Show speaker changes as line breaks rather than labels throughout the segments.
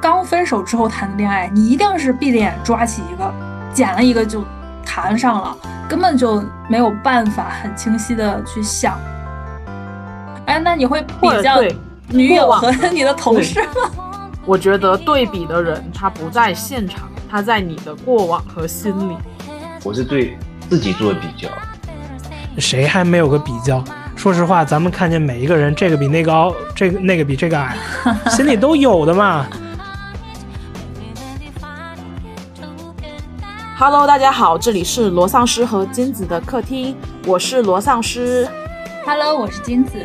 刚分手之后谈的恋爱，你一定是闭着眼抓起一个，捡了一个就谈上了，根本就没有办法很清晰的去想。哎，那你会比较女友和你的同事吗？
我觉得对比的人他不在现场，他在你的过往和心里。
我是对自己做比较，
谁还没有个比较？说实话，咱们看见每一个人，这个比那个高，这个那个比这个矮，心里都有的嘛。
Hello，大家好，这里是罗丧尸和金子的客厅，我是罗丧尸。
Hello，我是金子。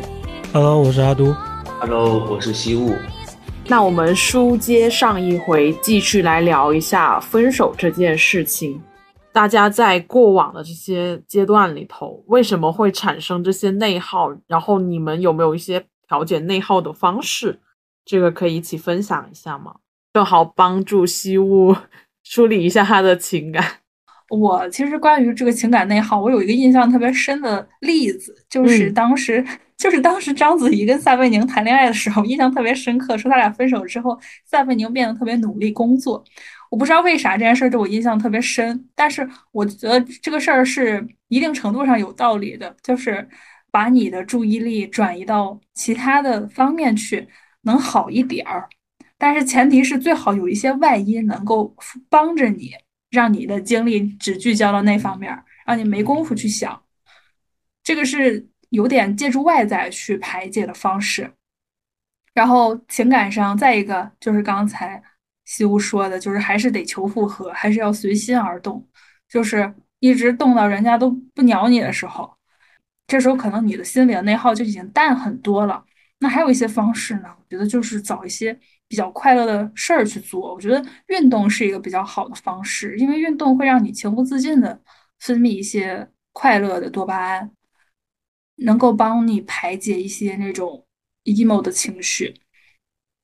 Hello，我是阿都。
Hello，我是西雾。
那我们书接上一回，继续来聊一下分手这件事情。大家在过往的这些阶段里头，为什么会产生这些内耗？然后你们有没有一些调节内耗的方式？这个可以一起分享一下吗？正好帮助西屋梳理一下他的情感。
我其实关于这个情感内耗，我有一个印象特别深的例子，就是当时 就是当时章子怡跟撒贝宁谈恋爱的时候，印象特别深刻。说他俩分手之后，撒贝宁变得特别努力工作。我不知道为啥这件事儿对我印象特别深，但是我觉得这个事儿是一定程度上有道理的，就是把你的注意力转移到其他的方面去，能好一点儿。但是前提是最好有一些外因能够帮着你，让你的精力只聚焦到那方面，让你没工夫去想。这个是有点借助外在去排解的方式。然后情感上，再一个就是刚才。西屋说的就是还是得求复合，还是要随心而动，就是一直动到人家都不鸟你的时候，这时候可能你的心里的内耗就已经淡很多了。那还有一些方式呢，我觉得就是找一些比较快乐的事儿去做。我觉得运动是一个比较好的方式，因为运动会让你情不自禁的分泌一些快乐的多巴胺，能够帮你排解一些那种 emo 的情绪。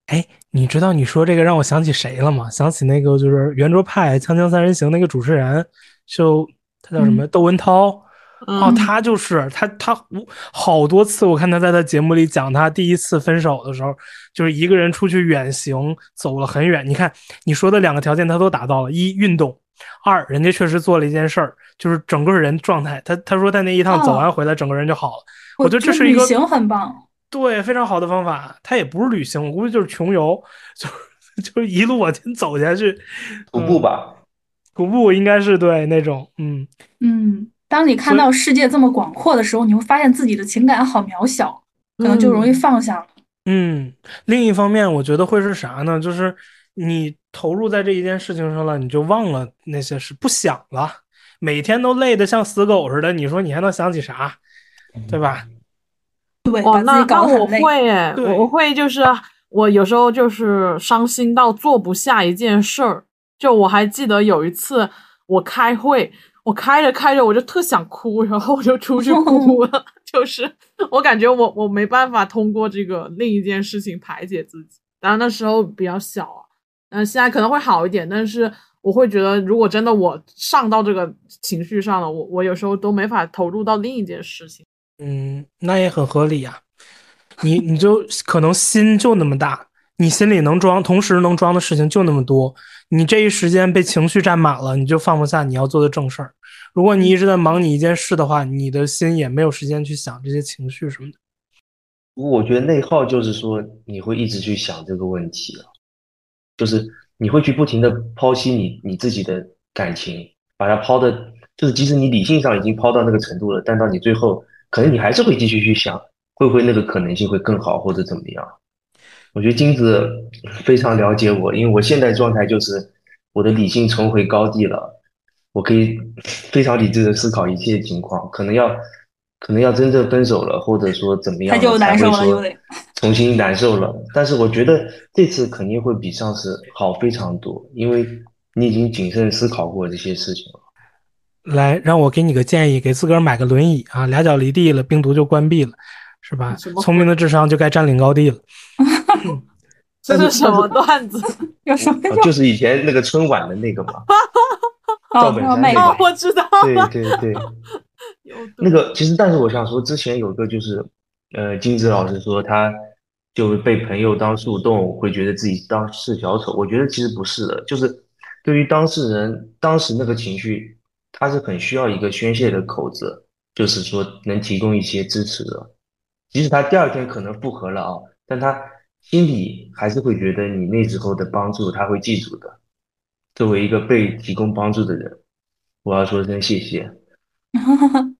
哎，你知道你说这个让我想起谁了吗？想起那个就是圆桌派《锵锵三人行》那个主持人，就他叫什么窦文涛哦，他就是他他好多次我看他在他节目里讲他第一次分手的时候，就是一个人出去远行，走了很远。你看你说的两个条件他都达到了：一运动，二人家确实做了一件事儿，就是整个人状态。他他说他那一趟走完回来，整个人就好了。我觉得这是一个
旅行很棒。
对，非常好的方法。他也不是旅行，我估计就是穷游，就 就一路往前走下去，
徒步吧，
徒步应该是对那种，
嗯嗯。当你看到世界这么广阔的时候，你会发现自己的情感好渺小，可能就容易放下了。
嗯，另一方面，我觉得会是啥呢？就是你投入在这一件事情上了，你就忘了那些事，不想了。每天都累得像死狗似的，你说你还能想起啥？对吧？
对，
哦，那那我会诶，我会就是我有时候就是伤心到做不下一件事儿。就我还记得有一次我开会，我开着开着我就特想哭，然后我就出去 哭了。就是我感觉我我没办法通过这个另一件事情排解自己。当然那时候比较小啊，嗯，现在可能会好一点，但是我会觉得如果真的我上到这个情绪上了，我我有时候都没法投入到另一件事情。
嗯，那也很合理呀。你你就可能心就那么大，你心里能装，同时能装的事情就那么多。你这一时间被情绪占满了，你就放不下你要做的正事儿。如果你一直在忙你一件事的话，你的心也没有时间去想这些情绪什么的。
我觉得内耗就是说你会一直去想这个问题，就是你会去不停的剖析你你自己的感情，把它抛的，就是即使你理性上已经抛到那个程度了，但到你最后。可能你还是会继续去想，会不会那个可能性会更好，或者怎么样？我觉得金子非常了解我，因为我现在状态就是我的理性重回高地了，我可以非常理智的思考一切情况。可能要，可能要真正分手了，或者说怎么样，
他就难受了，
又得重新难受了。但是我觉得这次肯定会比上次好非常多，因为你已经谨慎思考过这些事情了。
来，让我给你个建议，给自个儿买个轮椅啊，俩脚离地了，病毒就关闭了，是吧？聪明的智商就该占领高地了。
这是什么段子？
有什么？
就是以前那个春晚的那个嘛。
赵本山那
个，我知道。
对对 对。那个其实，但是我想说，之前有个就是，呃，金子老师说他就被朋友当树洞，会觉得自己当是小丑。我觉得其实不是的，就是对于当事人当时那个情绪，他是很需要一个宣泄的口子，就是说能提供一些支持的。即使他第二天可能复合了啊，但他心里还是会觉得你那时候的帮助，他会记住的。作为一个被提供帮助的人，我要说声谢谢。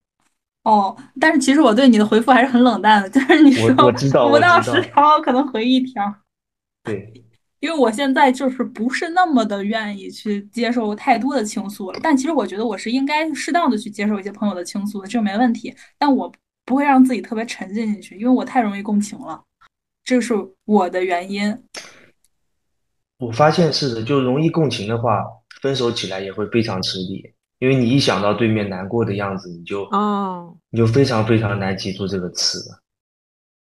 哦，但是其实我对你的回复还是很冷淡的，就是你说
五
到十条，可能回一条。
对，
因为我现在就是不是那么的愿意去接受太多的倾诉了，但其实我觉得我是应该适当的去接受一些朋友的倾诉的，这个没问题。但我不会让自己特别沉浸进去，因为我太容易共情了，这是我的原因。
我发现是的，就容易共情的话，分手起来也会非常吃力。因为你一想到对面难过的样子，你就
哦，
你就非常非常难记住这个词。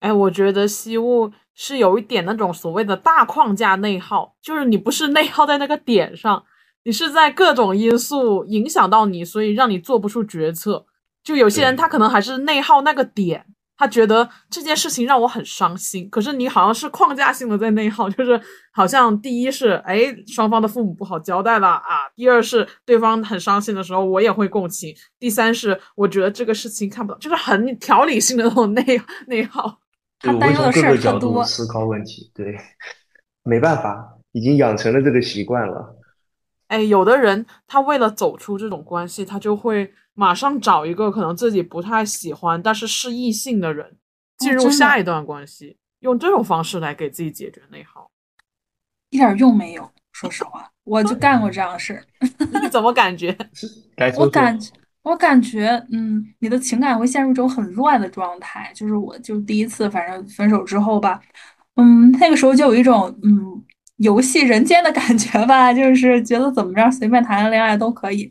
哎，我觉得西物是有一点那种所谓的大框架内耗，就是你不是内耗在那个点上，你是在各种因素影响到你，所以让你做不出决策。就有些人他可能还是内耗那个点。他觉得这件事情让我很伤心，可是你好像是框架性的在内耗，就是好像第一是哎双方的父母不好交代了啊，第二是对方很伤心的时候我也会共情，第三是我觉得这个事情看不到，就是很条理性的那种内内耗。
他担忧的事儿
特多。思考问题，对，没办法，已经养成了这个习惯了。
哎，有的人他为了走出这种关系，他就会。马上找一个可能自己不太喜欢，但是是异性的人，进入下一段关系，用这种方式来给自己解决内耗，
一点用没有。说实话，我就 干过这样的事儿。
你怎么感觉？
我感觉，我感觉，嗯，你的情感会陷入一种很乱的状态。就是我，就第一次，反正分手之后吧，嗯，那个时候就有一种，嗯，游戏人间的感觉吧，就是觉得怎么着，随便谈个恋爱都可以。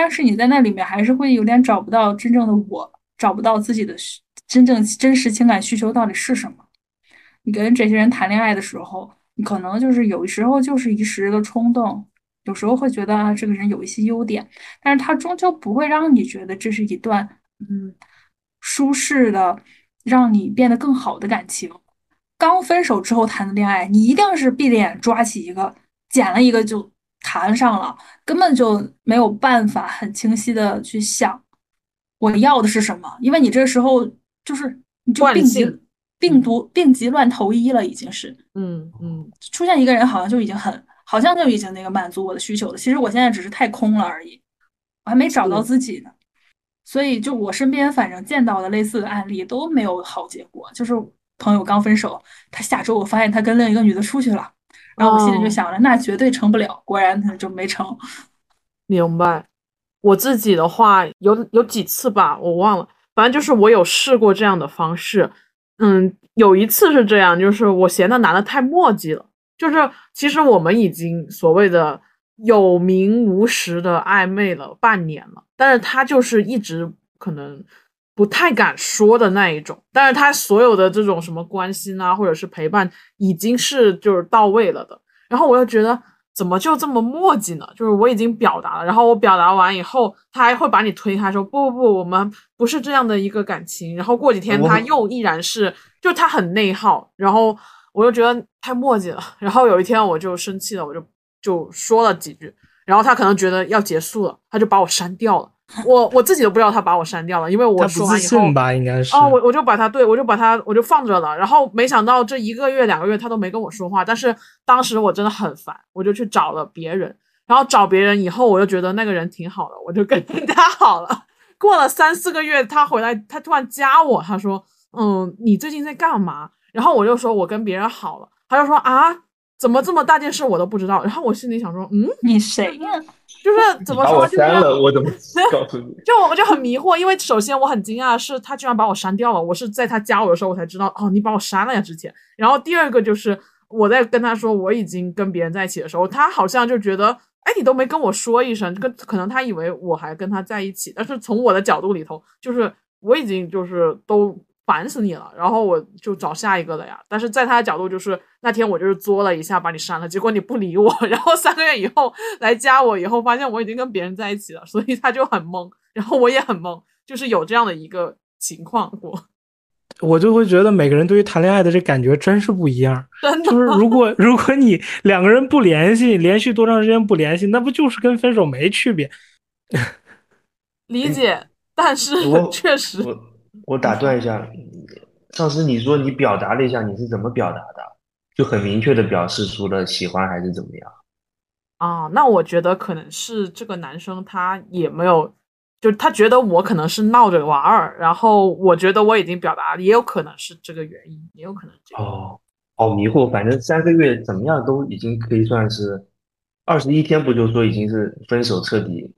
但是你在那里面还是会有点找不到真正的我，找不到自己的真正真实情感需求到底是什么。你跟这些人谈恋爱的时候，你可能就是有时候就是一时的冲动，有时候会觉得啊这个人有一些优点，但是他终究不会让你觉得这是一段嗯舒适的，让你变得更好的感情。刚分手之后谈的恋爱，你一定是闭着眼抓起一个，捡了一个就。谈上了，根本就没有办法很清晰的去想我要的是什么，因为你这时候就是你就病急病毒病急乱投医了，已经是，
嗯嗯，
出现一个人好像就已经很，好像就已经那个满足我的需求了。其实我现在只是太空了而已，我还没找到自己呢。所以就我身边反正见到的类似的案例都没有好结果，就是朋友刚分手，他下周我发现他跟另一个女的出去了。然后我心里就想着，那绝对成不了，果然他就没成。
明白。我自己的话有有几次吧，我忘了，反正就是我有试过这样的方式。嗯，有一次是这样，就是我嫌那男的太墨迹了。就是其实我们已经所谓的有名无实的暧昧了半年了，但是他就是一直可能。不太敢说的那一种，但是他所有的这种什么关心啊，或者是陪伴，已经是就是到位了的。然后我又觉得怎么就这么磨叽呢？就是我已经表达了，然后我表达完以后，他还会把你推开，说不不不，我们不是这样的一个感情。然后过几天他又依然是，就他很内耗。然后我又觉得太磨叽了。然后有一天我就生气了，我就就说了几句，然后他可能觉得要结束了，他就把我删掉了。我我自己都不知道他把我删掉了，因为我说完以后
吧，应该是
哦，我我就把他对我就把他我就放着了，然后没想到这一个月两个月他都没跟我说话，但是当时我真的很烦，我就去找了别人，然后找别人以后我就觉得那个人挺好的，我就跟他好了。过了三四个月，他回来，他突然加我，他说：“嗯，你最近在干嘛？”然后我就说：“我跟别人好了。”他就说：“啊，怎么这么大件事我都不知道？”然后我心里想说：“嗯，
你谁呀？”
就是 怎么说？
我删了，我怎么告诉你？
就我就很迷惑，因为首先我很惊讶，是他居然把我删掉了。我是在他加我的时候，我才知道哦，你把我删了呀之前。然后第二个就是我在跟他说我已经跟别人在一起的时候，他好像就觉得，哎，你都没跟我说一声，跟可能他以为我还跟他在一起。但是从我的角度里头，就是我已经就是都。烦死你了，然后我就找下一个了呀。但是在他的角度，就是那天我就是作了一下，把你删了，结果你不理我，然后三个月以后来加我，以后发现我已经跟别人在一起了，所以他就很懵，然后我也很懵，就是有这样的一个情况过。
我就会觉得每个人对于谈恋爱的这感觉真是不一样。
真
的，就是如果如果你两个人不联系，连续多长时间不联系，那不就是跟分手没区别？
理解，但是确实，
我我打断一下，上次你说你表达了一下，你是怎么表达的？就很明确的表示出了喜欢还是怎么样？
啊，那我觉得可能是这个男生他也没有。就他觉得我可能是闹着玩儿，然后我觉得我已经表达了，也有可能是这个原因，也有可能这样。
哦，好迷惑，反正三个月怎么样都已经可以算是二十一天，不就说已经是分手彻底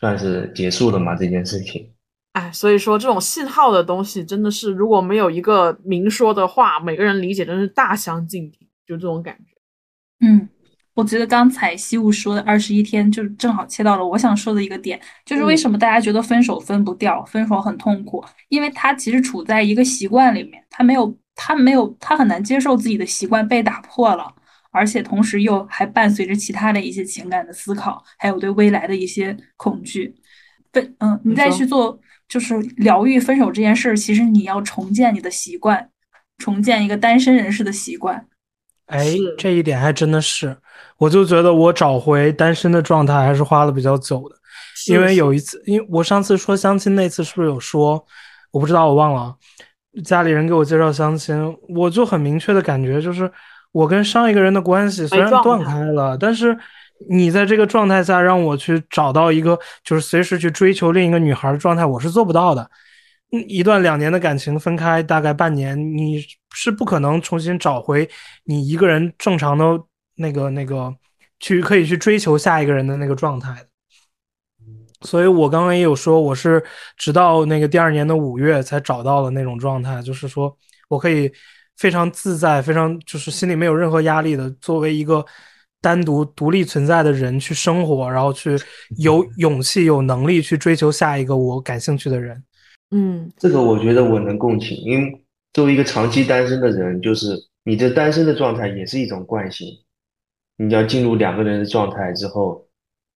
算是结束了吗？这件事情。
哎，所以说这种信号的东西真的是如果没有一个明说的话，每个人理解真是大相径庭，就这种感
觉。嗯。我觉得刚才西雾说的二十一天，就正好切到了我想说的一个点，就是为什么大家觉得分手分不掉，分手很痛苦，因为他其实处在一个习惯里面，他没有，他没有，他很难接受自己的习惯被打破了，而且同时又还伴随着其他的一些情感的思考，还有对未来的一些恐惧。分，嗯，你再去做就是疗愈分手这件事儿，其实你要重建你的习惯，重建一个单身人士的习惯。
哎，这一点还真的是。我就觉得我找回单身的状态还是花了比较久的，因为有一次，因为我上次说相亲那次是不是有说，我不知道我忘了，家里人给我介绍相亲，我就很明确的感觉就是我跟上一个人的关系虽然断开了，但是你在这个状态下让我去找到一个就是随时去追求另一个女孩的状态，我是做不到的。一段两年的感情分开大概半年，你是不可能重新找回你一个人正常的。那个那个，去可以去追求下一个人的那个状态所以我刚刚也有说，我是直到那个第二年的五月才找到了那种状态，就是说我可以非常自在，非常就是心里没有任何压力的，作为一个单独独立存在的人去生活，然后去有勇气、有能力去追求下一个我感兴趣的人。
嗯，
这个我觉得我能共情，因为作为一个长期单身的人，就是你的单身的状态也是一种惯性。你要进入两个人的状态之后，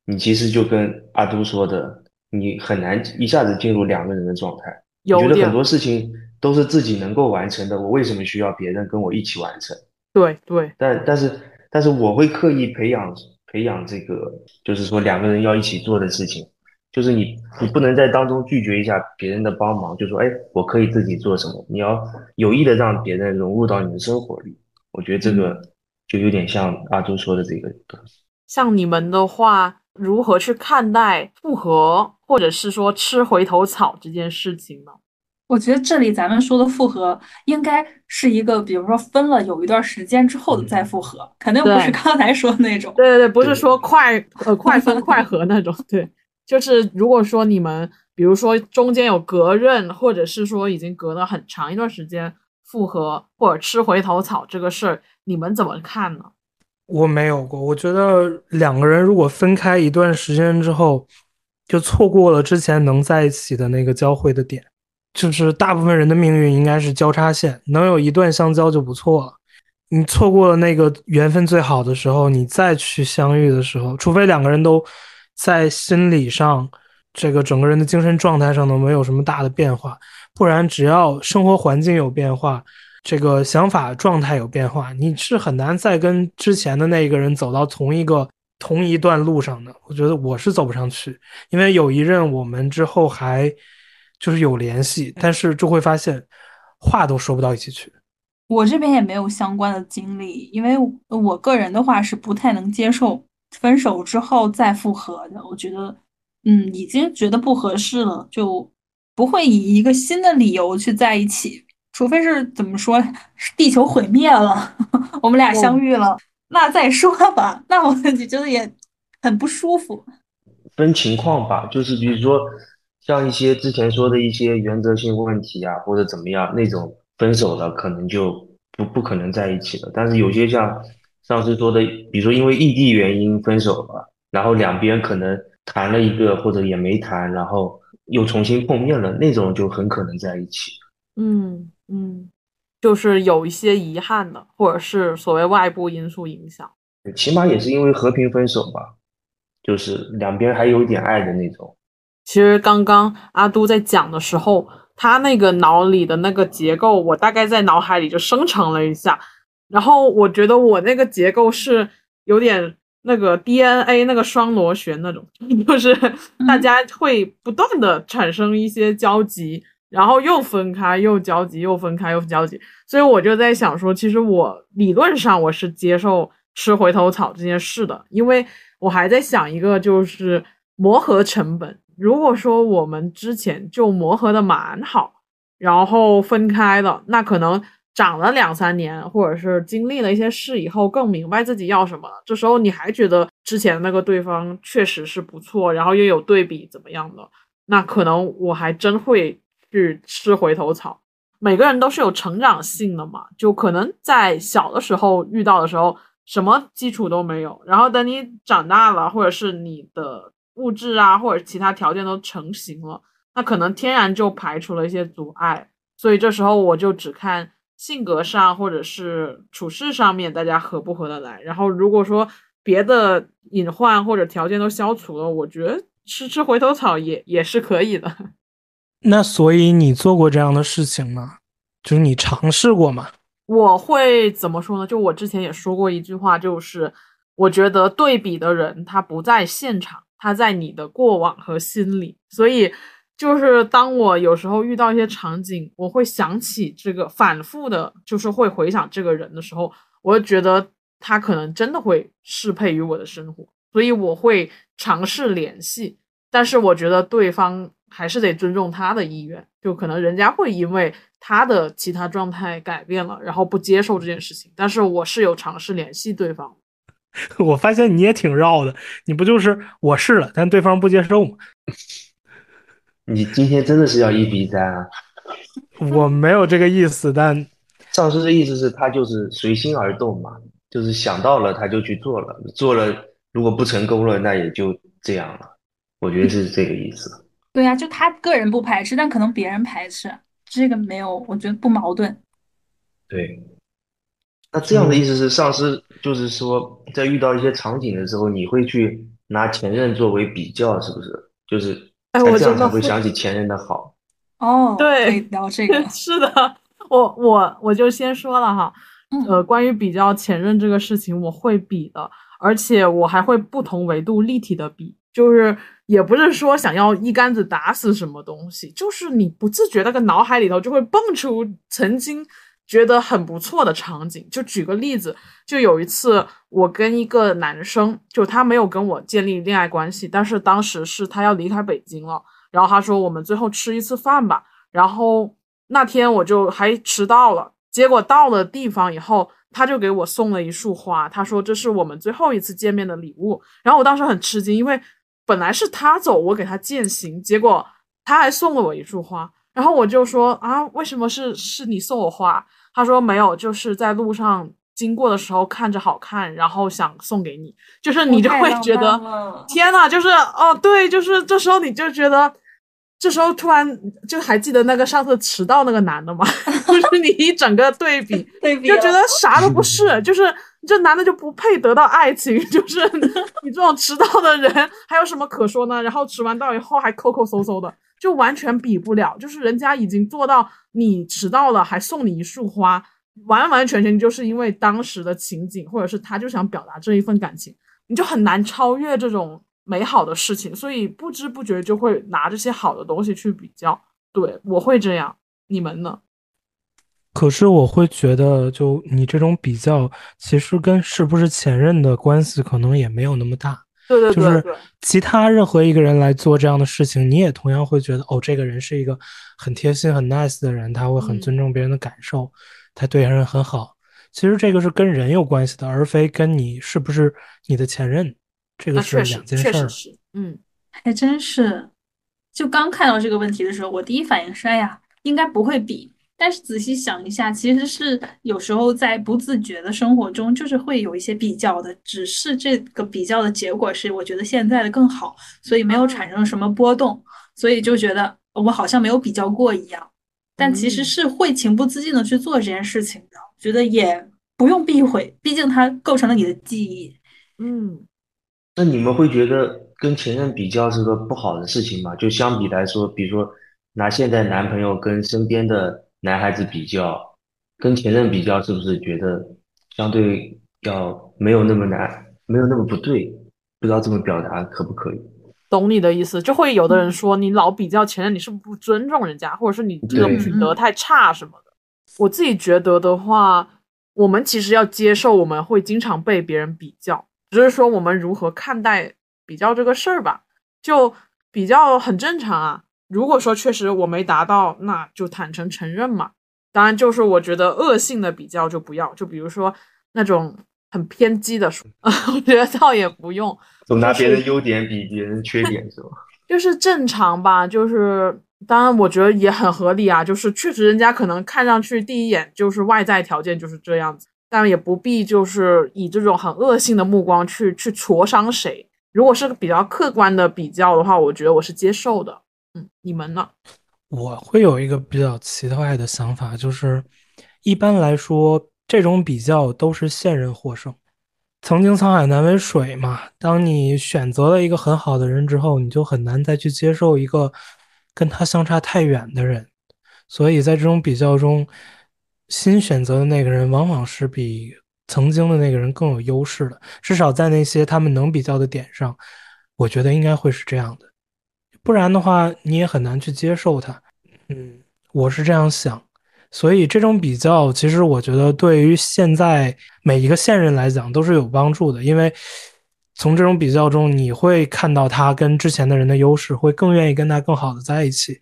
你其实就跟阿都说的，你很难一下子进入两个人的状态。
有
觉得很多事情都是自己能够完成的，我为什么需要别人跟我一起完成？
对对。
但但是但是我会刻意培养培养这个，就是说两个人要一起做的事情，就是你你不能在当中拒绝一下别人的帮忙，就说哎，我可以自己做什么？你要有意的让别人融入到你的生活里。我觉得这个。就有点像阿朱说的这个东西。
像你们的话，如何去看待复合，或者是说吃回头草这件事情呢？
我觉得这里咱们说的复合，应该是一个，比如说分了有一段时间之后的再复合，肯定不是刚才说的那种。
对对对，不是说快呃快分快合那种。对，就是如果说你们，比如说中间有隔任，或者是说已经隔了很长一段时间。复合或者吃回头草这个事儿，你们怎么看呢？
我没有过，我觉得两个人如果分开一段时间之后，就错过了之前能在一起的那个交汇的点。就是大部分人的命运应该是交叉线，能有一段相交就不错了。你错过了那个缘分最好的时候，你再去相遇的时候，除非两个人都在心理上、这个整个人的精神状态上都没有什么大的变化。不然，只要生活环境有变化，这个想法状态有变化，你是很难再跟之前的那个人走到同一个同一段路上的。我觉得我是走不上去，因为有一任我们之后还就是有联系，但是就会发现话都说不到一起去。
我这边也没有相关的经历，因为我个人的话是不太能接受分手之后再复合的。我觉得，嗯，已经觉得不合适了，就。不会以一个新的理由去在一起，除非是怎么说，地球毁灭了，我们俩相遇了，那再说吧。那我 自己觉得也很不舒服。
分情况吧，就是比如说像一些之前说的一些原则性问题啊，或者怎么样那种分手了，可能就不不可能在一起了。但是有些像上次说的，比如说因为异地原因分手了，然后两边可能谈了一个或者也没谈，然后。又重新碰面了，那种就很可能在一起。
嗯嗯，就是有一些遗憾的，或者是所谓外部因素影响。
起码也是因为和平分手吧，就是两边还有一点爱的那种。
其实刚刚阿都在讲的时候。他那个脑里的那个结构，我大概在脑海里就生成了一下，然后我觉得我那个结构是有点那个 DNA 那个双螺旋那种，就是大家会不断的产生一些交集，然后又分开，又交集，又分开，又交集，所以我就在想说，其实我理论上我是接受吃回头草这件事的，因为我还在想一个就是磨合成本。如果说我们之前就磨合的蛮好，然后分开了，那可能长了两三年，或者是经历了一些事以后，更明白自己要什么了。这时候你还觉得之前那个对方确实是不错，然后又有对比怎么样的，那可能我还真会去吃回头草。每个人都是有成长性的嘛，就可能在小的时候遇到的时候，什么基础都没有，然后等你长大了，或者是你的。物质啊，或者其他条件都成型了，那可能天然就排除了一些阻碍，所以这时候我就只看性格上或者是处事上面大家合不合得来。然后如果说别的隐患或者条件都消除了，我觉得吃吃回头草也也是可以的。
那所以你做过这样的事情吗？就是你尝试过吗？
我会怎么说呢？就我之前也说过一句话，就是我觉得对比的人他不在现场。他在你的过往和心里，所以就是当我有时候遇到一些场景，我会想起这个，反复的，就是会回想这个人的时候，我就觉得他可能真的会适配于我的生活，所以我会尝试联系。但是我觉得对方还是得尊重他的意愿，就可能人家会因为他的其他状态改变了，然后不接受这件事情。但是我是有尝试联系对方。
我发现你也挺绕的，你不就是我试了，但对方不接受吗？
你今天真的是要一比三啊？
我没有这个意思，但
上司的意思是他就是随心而动嘛，就是想到了他就去做了，做了如果不成功了，那也就这样了。我觉得是这个意思。
对呀，就他个人不排斥，但可能别人排斥，这个没有，我觉得不矛盾。
对。那这样的意思是，上司就是说，在遇到一些场景的时候，你会去拿前任作为比较，是不是？就是这样才会想起前任的好。
哦，
对，
聊这个
是的，我我我就先说了哈，呃，关于比较前任这个事情，我会比的，而且我还会不同维度立体的比，就是也不是说想要一竿子打死什么东西，就是你不自觉那个脑海里头就会蹦出曾经。觉得很不错的场景，就举个例子，就有一次我跟一个男生，就他没有跟我建立恋爱关系，但是当时是他要离开北京了，然后他说我们最后吃一次饭吧，然后那天我就还迟到了，结果到了地方以后，他就给我送了一束花，他说这是我们最后一次见面的礼物，然后我当时很吃惊，因为本来是他走我给他践行，结果他还送了我一束花。然后我就说啊，为什么是是你送我花？他说没有，就是在路上经过的时候看着好看，然后想送给你。就是你就会觉得天呐，就是哦，对，就是这时候你就觉得，这时候突然就还记得那个上次迟到那个男的吗？就是你一整个对比，
对比
就觉得啥都不是，就是这男的就不配得到爱情，就是你这种迟到的人还有什么可说呢？然后迟完到以后还抠抠搜搜的。就完全比不了，就是人家已经做到你迟到了还送你一束花，完完全全就是因为当时的情景，或者是他就想表达这一份感情，你就很难超越这种美好的事情，所以不知不觉就会拿这些好的东西去比较。对我会这样，你们呢？
可是我会觉得，就你这种比较，其实跟是不是前任的关系可能也没有那么大。
对对
对，就是其他任何一个人来做这样的事情，你也同样会觉得哦，这个人是一个很贴心、很 nice 的人，他会很尊重别人的感受，他对人很好。其实这个是跟人有关系的，而非跟你是不是你的前任，这个是两件事儿。
嗯，
还真是。就刚看到这个问题的时候，我第一反应是，哎呀，应该不会比。但是仔细想一下，其实是有时候在不自觉的生活中，就是会有一些比较的，只是这个比较的结果是我觉得现在的更好，所以没有产生什么波动，所以就觉得我好像没有比较过一样。但其实是会情不自禁的去做这件事情的，觉得也不用避讳，毕竟它构成了你的记忆。
嗯，
那你们会觉得跟前任比较是个不好的事情吗？就相比来说，比如说。拿现在男朋友跟身边的男孩子比较，跟前任比较，是不是觉得相对要没有那么难，没有那么不对？不知道这么表达可不可以？
懂你的意思，就会有的人说你老比较前任，你是不是不尊重人家，或者是你这个品德太差什么的？我自己觉得的话，我们其实要接受我们会经常被别人比较，只是说我们如何看待比较这个事儿吧，就比较很正常啊。如果说确实我没达到，那就坦诚承认嘛。当然，就是我觉得恶性的比较就不要，就比如说那种很偏激的说，我觉得倒也不用。
总拿别人优点比别人缺点是吧？
就是正常吧，就是当然我觉得也很合理啊。就是确实人家可能看上去第一眼就是外在条件就是这样子，但也不必就是以这种很恶性的目光去去戳伤谁。如果是比较客观的比较的话，我觉得我是接受的。嗯，你们呢？
我会有一个比较奇怪的想法，就是一般来说这种比较都是现任获胜。曾经沧海难为水嘛。当你选择了一个很好的人之后，你就很难再去接受一个跟他相差太远的人。所以在这种比较中，新选择的那个人往往是比曾经的那个人更有优势的。至少在那些他们能比较的点上，我觉得应该会是这样的。不然的话，你也很难去接受他。嗯，我是这样想。所以这种比较，其实我觉得对于现在每一个现任来讲都是有帮助的，因为从这种比较中，你会看到他跟之前的人的优势，会更愿意跟他更好的在一起。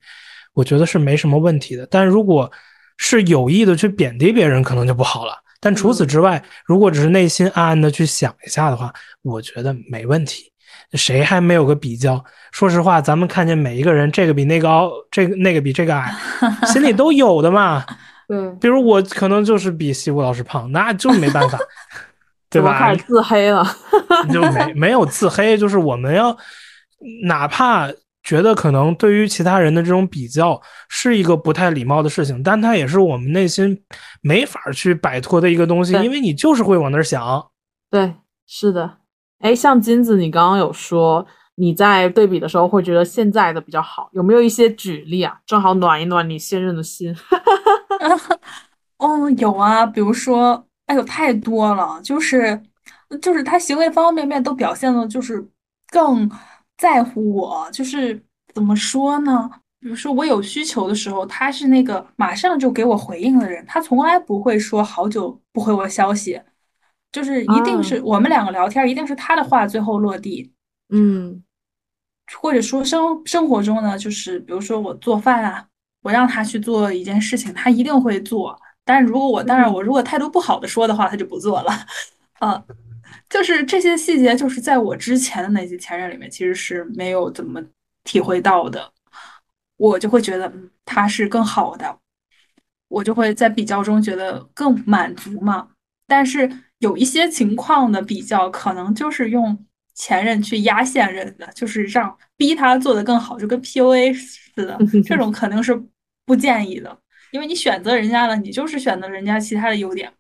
我觉得是没什么问题的。但如果是有意的去贬低别人，可能就不好了。但除此之外，如果只是内心暗暗的去想一下的话，我觉得没问题。谁还没有个比较？说实话，咱们看见每一个人，这个比那个高，这个那个比这个矮，心里都有的嘛。
对，
比如我可能就是比西谷老师胖，那就没办法，对吧？
开始自黑了，
就没没有自黑，就是我们要哪怕觉得可能对于其他人的这种比较是一个不太礼貌的事情，但它也是我们内心没法去摆脱的一个东西，因为你就是会往那儿想。
对，是的。哎，像金子，你刚刚有说你在对比的时候会觉得现在的比较好，有没有一些举例啊？正好暖一暖你现任的心。
哦，有啊，比如说，哎呦，太多了，就是就是他行为方方面面都表现的，就是更在乎我，就是怎么说呢？比如说我有需求的时候，他是那个马上就给我回应的人，他从来不会说好久不回我消息。就是一定是我们两个聊天，一定是他的话最后落地，
嗯，
或者说生生活中呢，就是比如说我做饭啊，我让他去做一件事情，他一定会做。但是如果我当然我如果态度不好的说的话，他就不做了。啊，就是这些细节，就是在我之前的那些前任里面，其实是没有怎么体会到的。我就会觉得他是更好的，我就会在比较中觉得更满足嘛。但是。有一些情况的比较，可能就是用前任去压现任的，就是让逼他做的更好，就跟 PUA 似的。这种肯定是不建议的，因为你选择人家了，你就是选择人家其他的优点。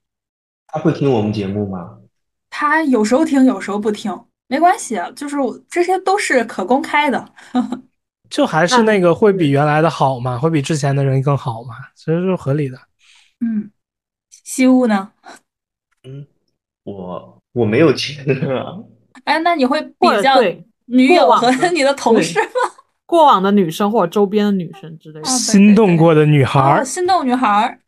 他会听我们节目吗？
他有时候听，有时候不听，没关系，就是这些都是可公开的。
就还是那个会比原来的好嘛，会比之前的人更好嘛，其实是合理的。
嗯，西屋呢？
嗯。我我没有钱啊！
哎，那你会比较女友和 你的同事吗？
过往的女生或者周边的女生之类的，
心动过的女孩，
心动女孩。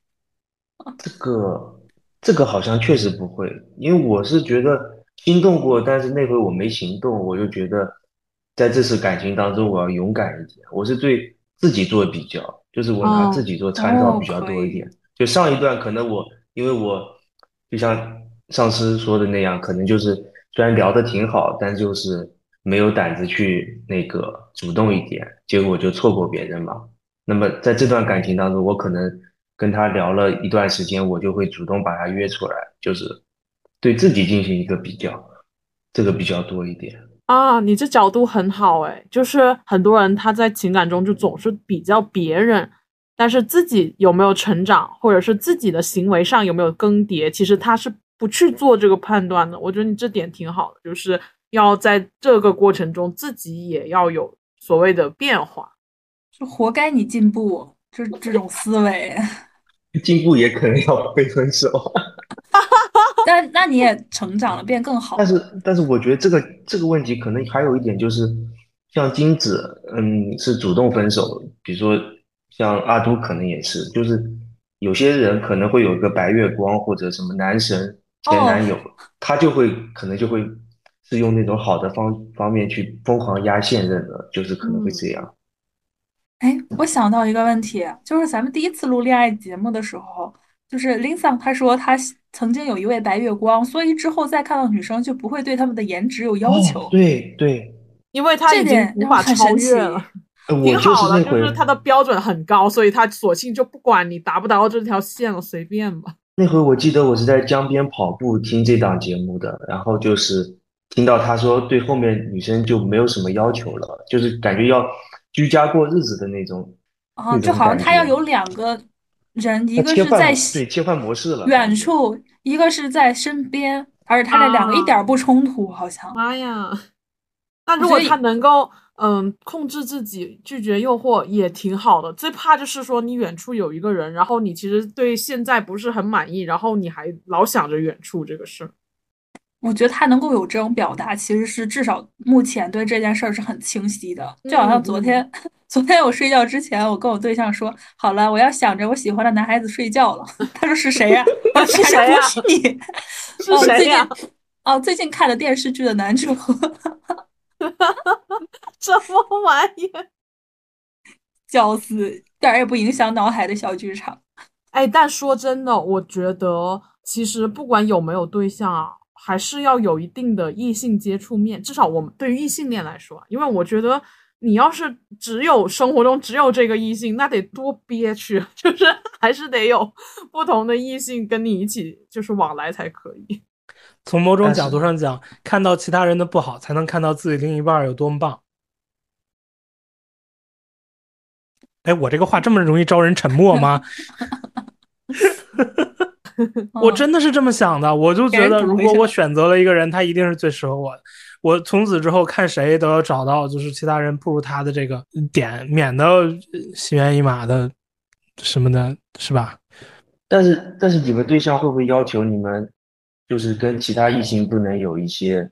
这个这个好像确实不会，因为我是觉得心动过，但是那回我没行动，我就觉得在这次感情当中我要勇敢一点。我是对自己做比较，就是我拿自己做参照比较多一点。就上一段可能我因为我就像。上司说的那样，可能就是虽然聊得挺好，但就是没有胆子去那个主动一点，结果就错过别人嘛。那么在这段感情当中，我可能跟他聊了一段时间，我就会主动把他约出来，就是对自己进行一个比较，这个比较多一点
啊。你这角度很好哎，就是很多人他在情感中就总是比较别人，但是自己有没有成长，或者是自己的行为上有没有更迭，其实他是。不去做这个判断的，我觉得你这点挺好的，就是要在这个过程中自己也要有所谓的变化。
就活该你进步，就这种思维。
进步也可能要被分手。
那那你也成长了，变更好。
但是但是，我觉得这个这个问题可能还有一点就是，像金子，嗯，是主动分手。比如说像阿都，可能也是，就是有些人可能会有一个白月光或者什么男神前男友，他就会可能就会是用那种好的方方面去疯狂压现任的，就是可能会这样。
哎，我想到一个问题，就是咱们第一次录恋爱节目的时候，就是林桑他说他。曾经有一位白月光，所以之后再看到女生就不会对他们的颜值有要求。
对对，
因为他已经无法超越了。挺好的，就是他的标准很高，所以他索性就不管你达不达到这条线了，随便吧。
那回我记得我是在江边跑步听这档节目的，然后就是听到他说对后面女生就没有什么要求了，就是感觉要居家过日子的那种。
啊，就好像他要有两个。人一个是在
对切换模式了，
远处一个是在身边，而且他俩两个一点不冲突，好像。
妈呀！那如果他能够嗯控制自己拒绝诱惑也挺好的。最怕就是说你远处有一个人，然后你其实对现在不是很满意，然后你还老想着远处这个事儿。
我觉得他能够有这种表达，其实是至少目前对这件事儿是很清晰的。就好像昨天，昨天我睡觉之前，我跟我对象说好了，我要想着我喜欢的男孩子睡觉了。他说是谁呀？
是谁呀？
是你？
是谁呀？
哦，最近看的电视剧的男主。
什么玩意？
笑死，一点也不影响脑海的小剧场。
哎，但说真的，我觉得其实不管有没有对象啊。还是要有一定的异性接触面，至少我们对于异性恋来说，因为我觉得你要是只有生活中只有这个异性，那得多憋屈，就是还是得有不同的异性跟你一起就是往来才可以。
从某种角度上讲，看到其他人的不好，才能看到自己另一半有多么棒。哎，我这个话这么容易招人沉默吗？我真的是这么想的，我就觉得如果我选择了一个人，他一定是最适合我的。我从此之后看谁都要找到就是其他人不如他的这个点，免得心猿意马的什么的，是吧？
但是但是你们对象会不会要求你们就是跟其他异性不能有一些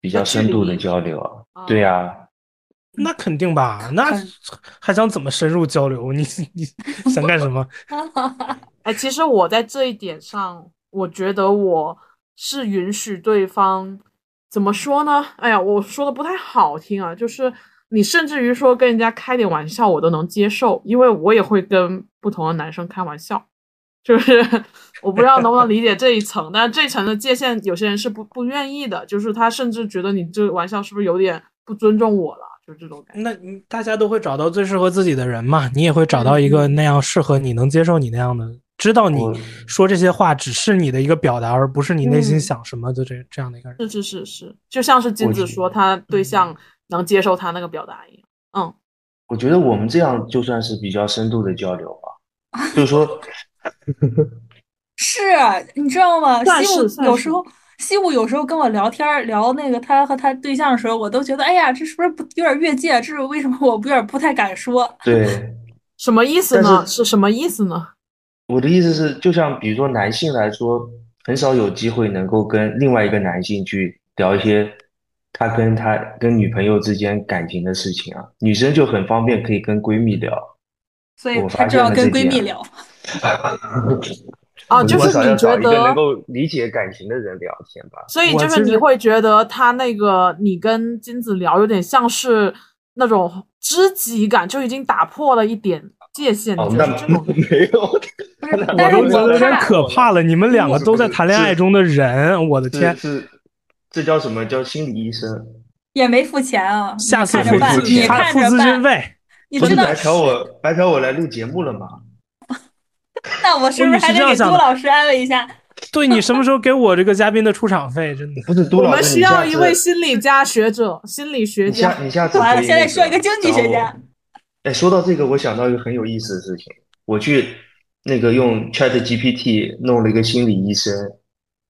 比较深度的交流啊？对呀，
那肯定吧？那还想怎么深入交流？你你 想干什么？
哎，其实我在这一点上，我觉得我是允许对方怎么说呢？哎呀，我说的不太好听啊，就是你甚至于说跟人家开点玩笑，我都能接受，因为我也会跟不同的男生开玩笑，就是我不知道能不能理解这一层，但是这一层的界限，有些人是不不愿意的，就是他甚至觉得你这玩笑是不是有点不尊重我了，就这种感觉。
那大家都会找到最适合自己的人嘛，你也会找到一个那样适合你能接受你那样的。知道你说这些话只是你的一个表达，而不是你内心想什么的这这样的一个人。
是是是是，就像是金子说他对象能接受他那个表达一样。嗯，
我觉得我们这样就算是比较深度的交流吧。就是说，
是你知道吗？西武有时候西武有时候跟我聊天聊那个他和他对象的时候，我都觉得哎呀，这是不是不有点越界？这是为什么？我有点不太敢说。
对，
什么意思呢？是什么意思呢？
我的意思是，就像比如说男性来说，很少有机会能够跟另外一个男性去聊一些他跟他跟女朋友之间感情的事情啊。女生就很方便可以跟闺蜜聊，
所以她就要跟闺蜜聊。
啊，就是你觉得
能够理解感情的人聊天吧？
所以就是你会觉得他那个你跟金子聊有点像是那种知己感，就已经打破了一点。界限，
没有？
我
都觉得有点可怕了。你们两个都在谈恋爱中的人，我的天，
是这叫什么叫心理医生？
也没付钱啊，
下次付
付
钱，付咨询费。
不是白嫖我，白嫖我来录节目了吗？
那我是不是还得给杜老师安慰一下？
对你什么时候给我这个嘉宾的出场费？真的
不是杜
老师，我们需要一位心理家学者，心理学家。
你下次
完了，现在需要一个经济学家。
哎，说到这个，我想到一个很有意思的事情。我去那个用 Chat GPT 弄了一个心理医生，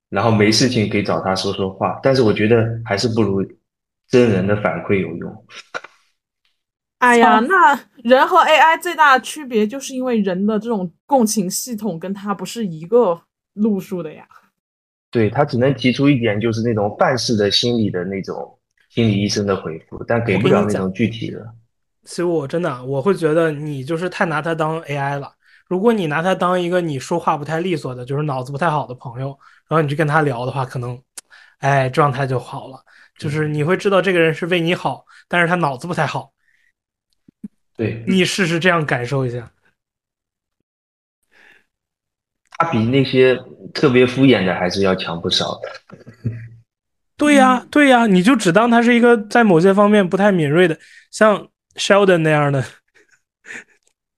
然后没事情可以找他说说话。但是我觉得还是不如真人的反馈有用。
哎呀，那人和 AI 最大的区别就是因为人的这种共情系统跟它不是一个路数的呀。
对他只能提出一点，就是那种范式的心理的那种心理医生的回复，但给不了那种具体的。
其实我真的我会觉得你就是太拿他当 AI 了。如果你拿他当一个你说话不太利索的，就是脑子不太好的朋友，然后你去跟他聊的话，可能，哎，状态就好了。就是你会知道这个人是为你好，但是他脑子不太好。
对
你试试这样感受一下。
他比那些特别敷衍的还是要强不少的。
对呀，对呀，你就只当他是一个在某些方面不太敏锐的，像 Sheldon 那样的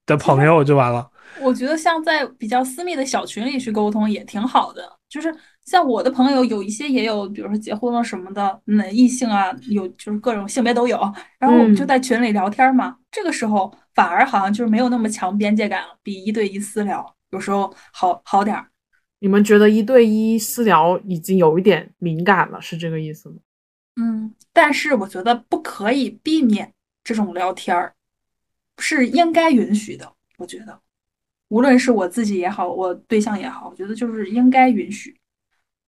的朋友就完了。
我觉得像在比较私密的小群里去沟通也挺好的。就是像我的朋友有一些也有，比如说结婚了什么的，那异性啊，有就是各种性别都有。然后我们就在群里聊天嘛，这个时候反而好像就是没有那么强边界感了，比一对一私聊。有时候好好点儿，
你们觉得一对一私聊已经有一点敏感了，是这个意思吗？
嗯，但是我觉得不可以避免这种聊天儿，是应该允许的。我觉得，无论是我自己也好，我对象也好，我觉得就是应该允许。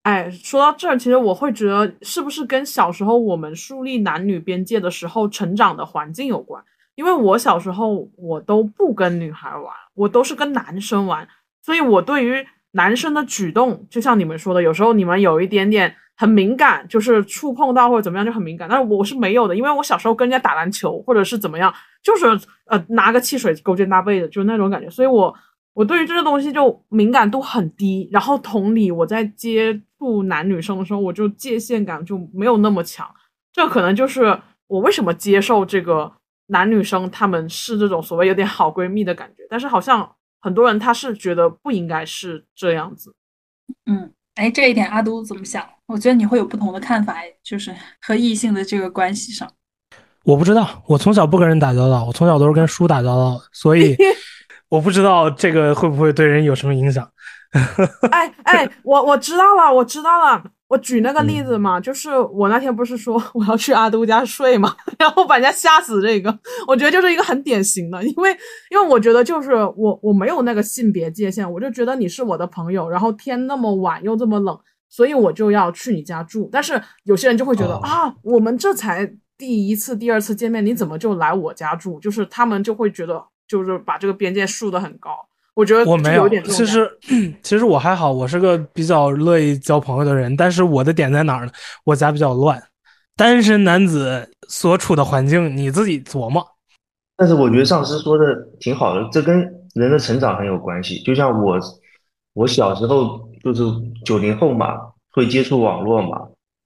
哎，说到这儿，其实我会觉得是不是跟小时候我们树立男女边界的时候成长的环境有关？因为我小时候我都不跟女孩玩。我都是跟男生玩，所以我对于男生的举动，就像你们说的，有时候你们有一点点很敏感，就是触碰到或者怎么样就很敏感。但是我是没有的，因为我小时候跟人家打篮球或者是怎么样，就是呃拿个汽水勾肩搭背的，就是那种感觉。所以我我对于这个东西就敏感度很低。然后同理，我在接触男女生的时候，我就界限感就没有那么强。这可能就是我为什么接受这个。男女生他们是这种所谓有点好闺蜜的感觉，但是好像很多人他是觉得不应该是这样子。
嗯，哎，这一点阿都怎么想？我觉得你会有不同的看法，就是和异性的这个关系上。
我不知道，我从小不跟人打交道，我从小都是跟书打交道，所以我不知道这个会不会对人有什么影响。
哎哎，我我知道了，我知道了。我举那个例子嘛，就是我那天不是说我要去阿都家睡嘛，然后把人家吓死。这个我觉得就是一个很典型的，因为因为我觉得就是我我没有那个性别界限，我就觉得你是我的朋友，然后天那么晚又这么冷，所以我就要去你家住。但是有些人就会觉得啊，我们这才第一次、第二次见面，你怎么就来我家住？就是他们就会觉得就是把这个边界竖得很高。我觉得
我没有，其实 其实我还好，我是个比较乐意交朋友的人。但是我的点在哪儿呢？我家比较乱，单身男子所处的环境你自己琢磨。
但是我觉得上司说的挺好的，这跟人的成长很有关系。就像我，我小时候就是九零后嘛，会接触网络嘛，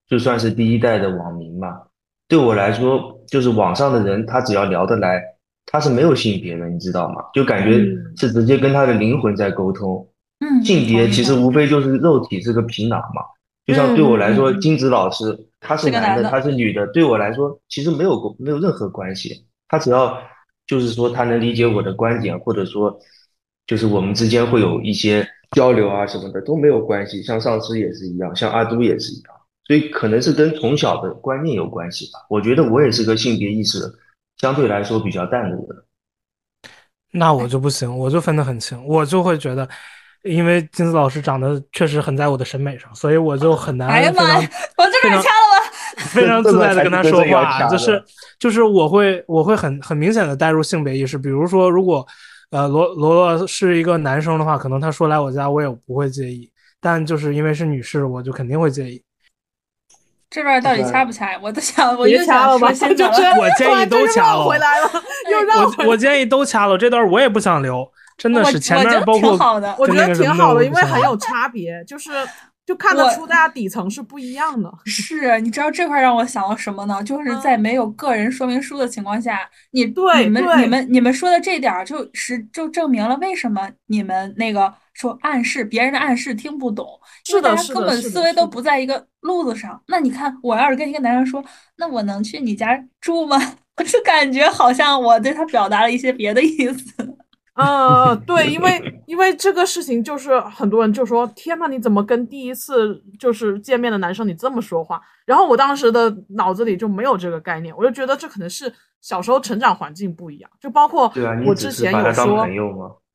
就算是第一代的网民嘛。对我来说，就是网上的人，他只要聊得来。他是没有性别的，你知道吗？就感觉是直接跟他的灵魂在沟通。
嗯，
性别其实无非就是肉体是个皮囊嘛。就像对我来说，金子老师他是男的，他是女的，对我来说其实没有没有任何关系。他只要就是说他能理解我的观点，或者说就是我们之间会有一些交流啊什么的都没有关系。像上司也是一样，像阿都也是一样。所以可能是跟从小的观念有关系吧。我觉得我也是个性别意识。相对来说比较淡的，
那我就不行，我就分得很清，我就会觉得，因为金子老师长得确实很在我的审美上，所以我就很难。
哎呀妈呀！我这边掐了吗？
非常自在的跟他说话，就是就是我会我会很很明显的带入性别意识，比如说如果呃罗罗罗是一个男生的话，可能他说来我家我也不会介意，但就是因为是女士，我就肯定会介意。
这段到底掐不掐？我都想，我又掐
了吧。
就
这，
我建议都掐了。
回来了，又绕回
我我建议都掐了，这段我也不想留，真的是前面包括。
我觉得挺好的，因为很有差别，就是就看得出大家底层是不一样的。
是，你知道这块让我想到什么呢？就是在没有个人说明书的情况下，你
对
你们你们你们说的这点，就是就证明了为什么你们那个。说暗示别人的暗示听不懂，
就大家，
根本思维都不在一个路子上。那你看，我要是跟一个男生说，那我能去你家住吗？我就感觉好像我对他表达了一些别的意思。
嗯，对，因为因为这个事情，就是很多人就说，天呐，你怎么跟第一次就是见面的男生你这么说话？然后我当时的脑子里就没有这个概念，我就觉得这可能是小时候成长环境不一样，就包括我之前有说，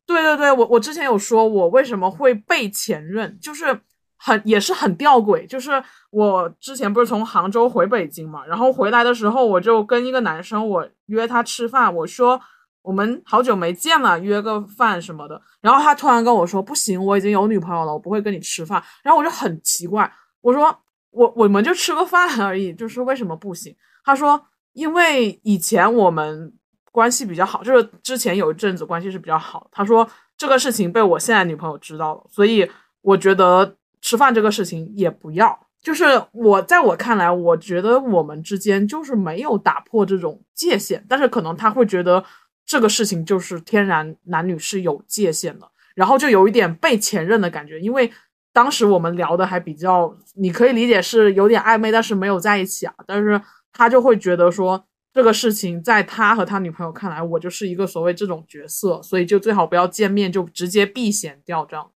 对对对，我我之前有说我为什么会被前任，就是很也是很吊诡，就是我之前不是从杭州回北京嘛，然后回来的时候我就跟一个男生我约他吃饭，我说我们好久没见了，约个饭什么的，然后他突然跟我说不行，我已经有女朋友了，我不会跟你吃饭，然后我就很奇怪，我说我我们就吃个饭而已，就是为什么不行？他说。因为以前我们关系比较好，就是之前有一阵子关系是比较好。他说这个事情被我现在女朋友知道了，所以我觉得吃饭这个事情也不要。就是我在我看来，我觉得我们之间就是没有打破这种界限，但是可能他会觉得这个事情就是天然男女是有界限的，然后就有一点被前任的感觉。因为当时我们聊的还比较，你可以理解是有点暧昧，但是没有在一起啊，但是。他就会觉得说这个事情在他和他女朋友看来，我就是一个所谓这种角色，所以就最好不要见面，就直接避嫌掉这样。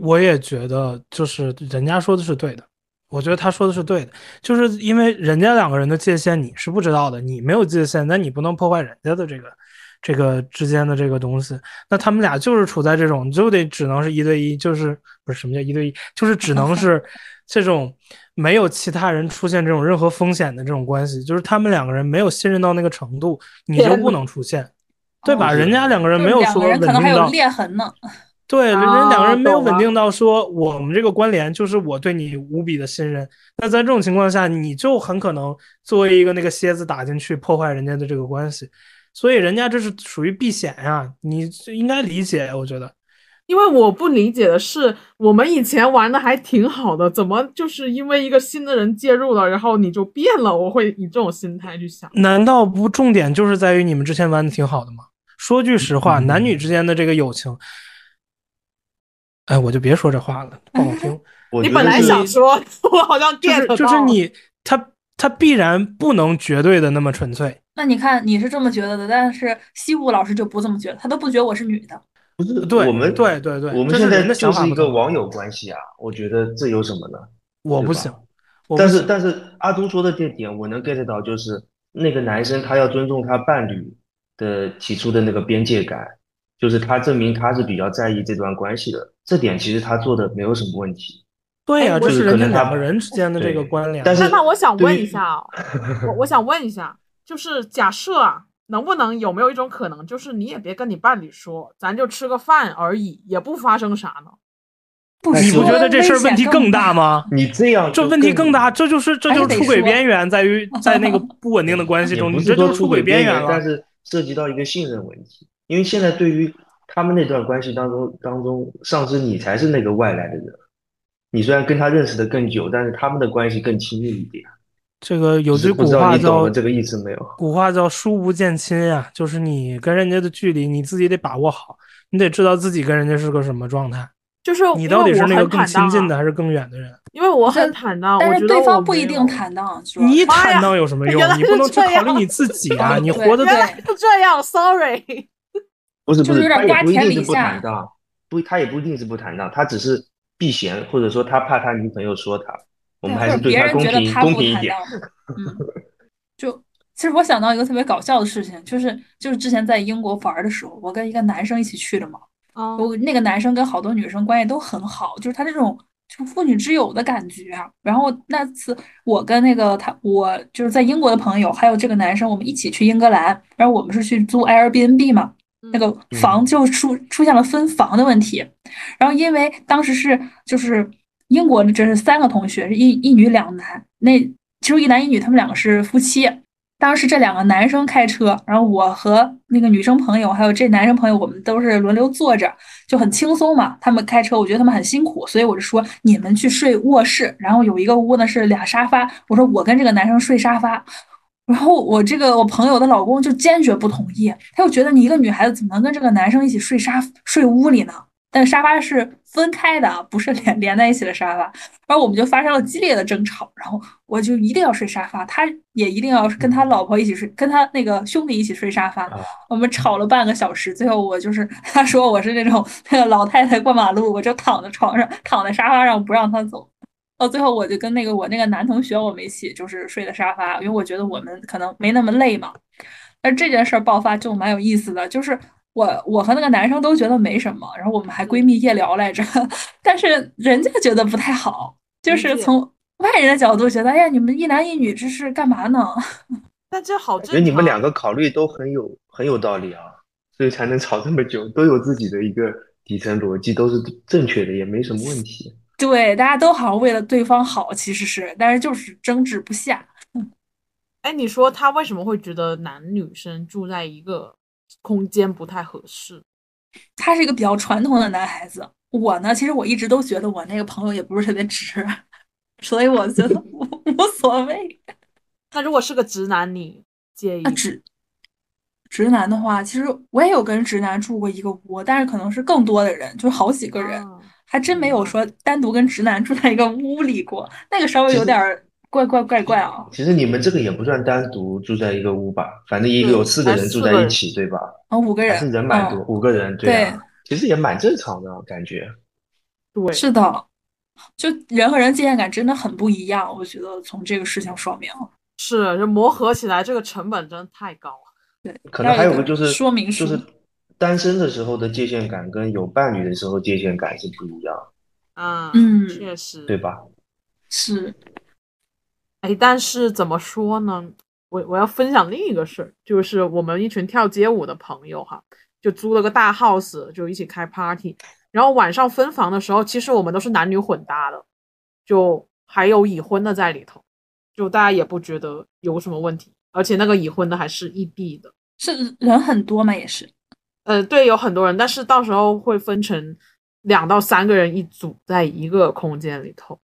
我也觉得，就是人家说的是对的，我觉得他说的是对的，就是因为人家两个人的界限你是不知道的，你没有界限，那你不能破坏人家的这个这个之间的这个东西。那他们俩就是处在这种，就得只能是一对一，就是不是什么叫一对一，就是只能是 这种。没有其他人出现这种任何风险的这种关系，就是他们两个人没有信任到那个程度，你就不能出现，对吧？人家两个人没有说稳定到
裂痕呢。
对，人家两个人没有稳定到说我们这个关联就是我对你无比的信任。那在这种情况下，你就很可能作为一个那个蝎子打进去破坏人家的这个关系，所以人家这是属于避险呀，你应该理解，我觉得。
因为我不理解的是，我们以前玩的还挺好的，怎么就是因为一个新的人介入了，然后你就变了？我会以这种心态去想。
难道不重点就是在于你们之前玩的挺好的吗？说句实话，男女之间的这个友情，哎，我就别说这话了，不好听。
你本来想说，我好像 get
到，就是你他他必然不能绝对的那么纯粹。
那你看你是这么觉得的，但是西武老师就不这么觉得，他都不觉得我是女的。
不是，
对，
我们
对对对，
我们现在就是一个网友关系啊，我觉得这有什么呢？
我不行，
但是但是阿东说的这点我能 get 到，就是那个男生他要尊重他伴侣的提出的那个边界感，就是他证明他是比较在意这段关系的，这点其实他做的没有什么问题。
对呀，
就是
可能两个人之间的这个关联。
但是
那我想问一下，我我想问一下，就是假设啊。能不能有没有一种可能，就是你也别跟你伴侣说，咱就吃个饭而已，也不发生啥呢？
你不觉得这事儿问题更大吗？
你这样，
这问题更大，这就是这就是出轨边缘，在于在那个 不稳定的关系中，你这就是
出
轨边
缘了。但是涉及到一个信任问题，因为现在对于他们那段关系当中当中，上次你才是那个外来的人，你虽然跟他认识的更久，但是他们的关系更亲密一点。
这个有句古话叫
这个意思没有？
古话叫“疏不见亲”呀，就是你跟人家的距离，你自己得把握好，你得知道自己跟人家是个什么状态。
就是
你到底是那个更亲近的还是更远的人？
因为我很坦荡，
但是对方不一定坦荡。
你坦荡有什么 用？你不能只考虑你自己啊！你活的
这样，sorry。
不是不是，他也不一定是不
坦
荡，不，他也不一定是不坦荡，他只是避嫌，或者说他怕他女朋友说他。我们还是对他公平公平一点。
嗯，就其实我想到一个特别搞笑的事情，就是就是之前在英国玩的时候，我跟一个男生一起去的嘛。我那个男生跟好多女生关系都很好，就是他这种就妇女之友的感觉。啊然后那次我跟那个他，我就是在英国的朋友，还有这个男生，我们一起去英格兰，然后我们是去租 Airbnb 嘛，那个房就出出现了分房的问题。然后因为当时是就是。英国的这是三个同学，是一一女两男。那其中一男一女，他们两个是夫妻。当时这两个男生开车，然后我和那个女生朋友还有这男生朋友，我们都是轮流坐着，就很轻松嘛。他们开车，我觉得他们很辛苦，所以我就说你们去睡卧室，然后有一个屋呢是俩沙发，我说我跟这个男生睡沙发。然后我这个我朋友的老公就坚决不同意，他就觉得你一个女孩子怎么能跟这个男生一起睡沙睡屋里呢？但沙发是分开的，不是连连在一起的沙发。然后我们就发生了激烈的争吵，然后我就一定要睡沙发，他也一定要跟他老婆一起睡，跟他那个兄弟一起睡沙发。我们吵了半个小时，最后我就是他说我是那种那 个老太太过马路，我就躺在床上，躺在沙发上不让他走。到最后我就跟那个我那个男同学我们一起就是睡的沙发，因为我觉得我们可能没那么累嘛。但这件事儿爆发就蛮有意思的，就是我我和那个男生都觉得没什么，然后我们还闺蜜夜聊来着，但是人家觉得不太好，就是从外人的角度觉得，哎呀，你们一男一女这是干嘛呢？
但这好，
觉得你们两个考虑都很有很有道理啊，所以才能 吵这么久，都有自己的一个底层逻辑，都是正确的，也没什么问题。
对，大家都好像为了对方好，其实是，但是就是争执不下。
哎，你说他为什么会觉得男女生住在一个空间不太合适？
他是一个比较传统的男孩子。我呢，其实我一直都觉得我那个朋友也不是特别直，所以我觉得无无所谓。
那如果是个直男，你介意？
直直男的话，其实我也有跟直男住过一个屋，但是可能是更多的人，就是好几个人，还真没有说单独跟直男住在一个屋里过，那个稍微有点怪怪怪怪啊。
其实你们这个也不算单独住在一个屋吧，反正也有四个人住在一起，对吧？
啊，五个人，
是人蛮多，五个人，对，其实也蛮正常的感觉。
对，
是的，就人和人界限感真的很不一样，我觉得从这个事情说明了。
是，就磨合起来这个成本真的太高了。
对，
可能还有个就是
说明
就是单身的时候的界限感跟有伴侣的时候界限感是不一样。
啊，
嗯，
确实，
对吧？
是。
哎，但是怎么说呢？我我要分享另一个事儿，就是我们一群跳街舞的朋友哈，就租了个大 house，就一起开 party。然后晚上分房的时候，其实我们都是男女混搭的，就还有已婚的在里头。就大家也不觉得有什么问题，而且那个已婚的还是异地的，
是人很多吗？也是，
呃，对，有很多人，但是到时候会分成两到三个人一组，在一个空间里头，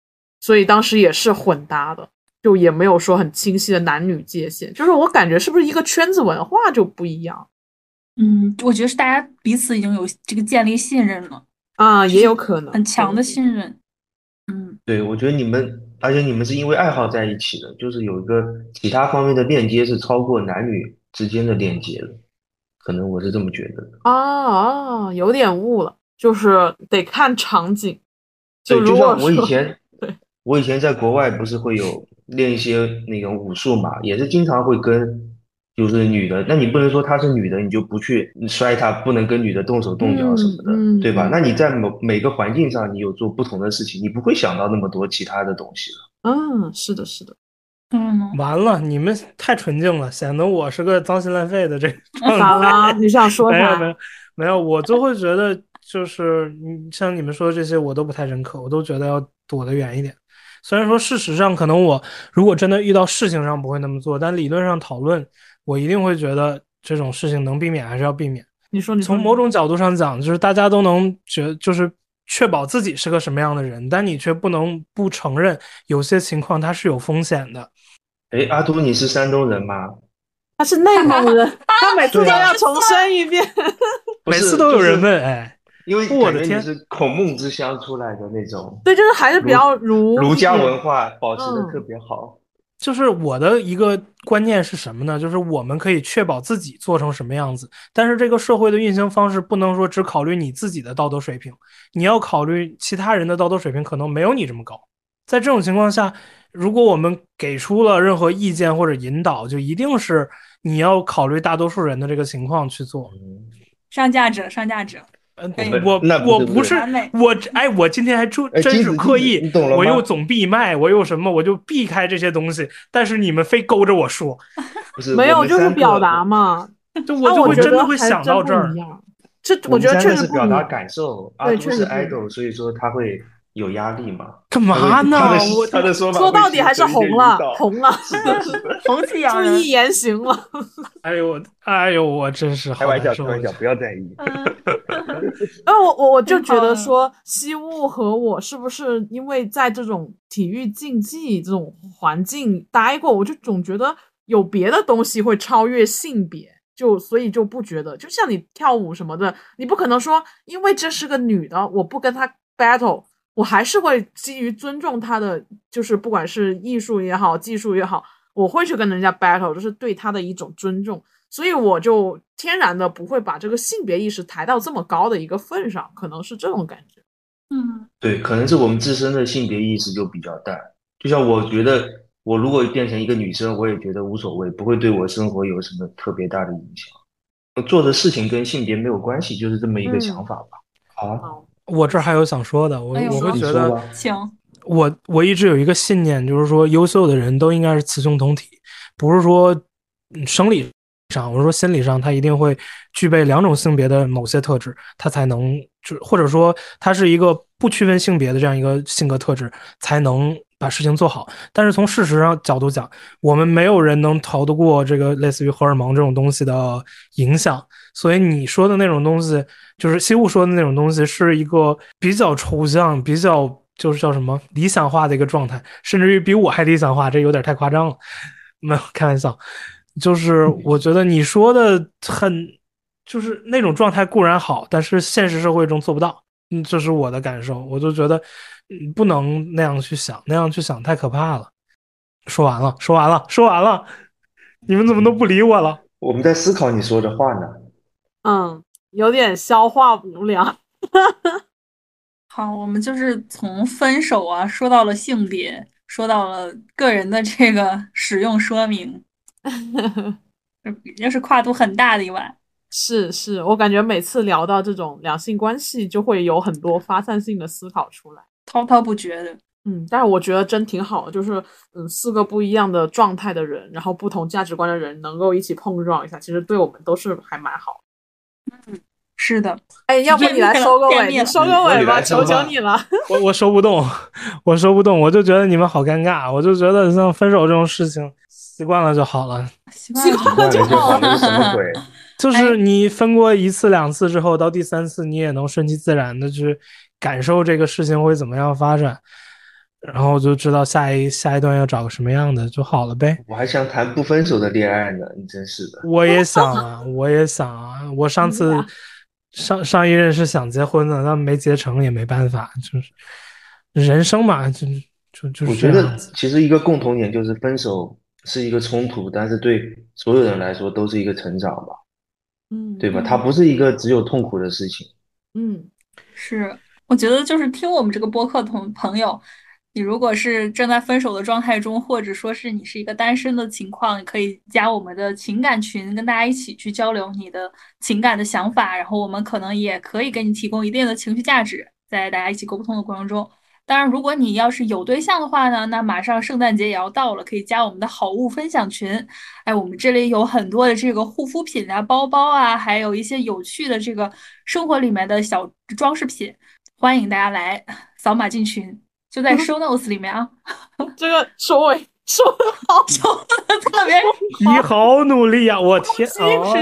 所以当时也是混搭的，就也没有说很清晰的男女界限，就是我感觉是不是一个圈子文化就不一样？
嗯，我觉得是大家彼此已经有这个建立信任了
啊，也有可能
很强的信任。嗯，
对，我觉得你们。而且你们是因为爱好在一起的，就是有一个其他方面的链接是超过男女之间的链接的，可能我是这么觉得的。
啊啊，有点悟了，就是得看场景。
对，就像我以前，
对，
我以前在国外不是会有练一些那种武术嘛，也是经常会跟。就是女的，那你不能说她是女的，你就不去摔她，不能跟女的动手动脚什么的，对吧？那你在某每个环境上，你有做不同的事情，你不会想到那么多其他的东西了。
嗯，是的，是的。
嗯，
完了，你们太纯净了，显得我是个脏心烂肺的这。
咋了？你想说
啥？没有没有没有，我就会觉得，就是你像你们说的这些，我都不太认可，我都觉得要躲得远一点。虽然说事实上，可能我如果真的遇到事情上不会那么做，但理论上讨论。我一定会觉得这种事情能避免还是要避免。
你说，你
从某种角度上讲，就是大家都能觉，就是确保自己是个什么样的人，但你却不能不承认有些情况它是有风险的。
哎，阿都，你是山东人吗？
他是内蒙人，他每次都要重申一遍，
每次都有人问。哎，
因为
我的天，
是孔孟之乡出来的那种，
对，就是还是比较儒
儒家文化保持的特别好。
就是我的一个观念是什么呢？就是我们可以确保自己做成什么样子，但是这个社会的运行方式不能说只考虑你自己的道德水平，你要考虑其他人的道德水平可能没有你这么高。在这种情况下，如果我们给出了任何意见或者引导，就一定是你要考虑大多数人的这个情况去做。
上价值，上价值。
嗯，我我不是我哎，我今天还真真是刻意，我又总闭麦，我又什么，我就避开这些东西。但是你们非勾着我说，
没有，就是表达嘛。
就我就会真的会想到这儿。
这我觉得确实
表达感受，而不是 idol，所以说他会。有压力嘛？
干嘛呢？
我他的说法
说到底还是红了，红了
红气养
人，注意言行了。
哎呦我，哎呦我，真是
开玩笑，开玩笑，不要在意。
哎，我我我就觉得说，西物和我是不是因为在这种体育竞技这种环境待过，我就总觉得有别的东西会超越性别，就所以就不觉得，就像你跳舞什么的，你不可能说因为这是个女的，我不跟她 battle。我还是会基于尊重他的，就是不管是艺术也好，技术也好，我会去跟人家 battle，就是对他的一种尊重，所以我就天然的不会把这个性别意识抬到这么高的一个份上，可能是这种感觉。
嗯，
对，可能是我们自身的性别意识就比较淡。就像我觉得我如果变成一个女生，我也觉得无所谓，不会对我生活有什么特别大的影响。做的事情跟性别没有关系，就是这么一个想法吧。好，
我这还有想说的，我我会觉得，
行，
我我一直有一个信念，就是说，优秀的人都应该是雌雄同体，不是说生理上，我说心理上，他一定会具备两种性别的某些特质，他才能就或者说他是一个不区分性别的这样一个性格特质，才能。把事情做好，但是从事实上角度讲，我们没有人能逃得过这个类似于荷尔蒙这种东西的影响。所以你说的那种东西，就是西雾说的那种东西，是一个比较抽象、比较就是叫什么理想化的一个状态，甚至于比我还理想化，这有点太夸张了。没有开玩笑，就是我觉得你说的很，就是那种状态固然好，但是现实社会中做不到。嗯，这是我的感受，我就觉得。不能那样去想，那样去想太可怕了。说完了，说完了，说完了，你们怎么都不理我了？
我们在思考你说的话呢。
嗯，有点消化不良。
好，我们就是从分手啊，说到了性别，说到了个人的这个使用说明，又是跨度很大的一晚。
是是，我感觉每次聊到这种两性关系，就会有很多发散性的思考出来。
滔滔不绝的，
嗯，但是我觉得真挺好的，就是嗯，四个不一样的状态的人，然后不同价值观的人能够一起碰撞一下，其实对我们都是还蛮好。
嗯，是的，
哎，要不你来收个尾，你收个尾吧，求求你了。
我我收不动，我收不动，我就觉得你们好尴尬，我就觉得像分手这种事情，习惯了就好了，
习惯了就好了。
什么鬼？
就是你分过一次两次之后，到第三次你也能顺其自然的去。感受这个事情会怎么样发展，然后就知道下一下一段要找个什么样的就好了呗。
我还想谈不分手的恋爱呢，你真是的。
我也想啊，我也想啊。我上次上上一任是想结婚的，但没结成也没办法，就是人生嘛，就就就。
我觉得其实一个共同点就是分手是一个冲突，但是对所有人来说都是一个成长吧。
嗯，
对吧？它不是一个只有痛苦的事情。
嗯，
是。我觉得就是听我们这个播客同朋友，你如果是正在分手的状态中，或者说是你是一个单身的情况，你可以加我们的情感群，跟大家一起去交流你的情感的想法，然后我们可能也可以给你提供一定的情绪价值，在大家一起沟通的过程中。当然，如果你要是有对象的话呢，那马上圣诞节也要到了，可以加我们的好物分享群。哎，我们这里有很多的这个护肤品啊、包包啊，还有一些有趣的这个生活里面的小装饰品。欢迎大家来扫码进群，就在 show notes 里面啊。
这个收尾收的好，
收的特别。
你好努力呀！我天，
是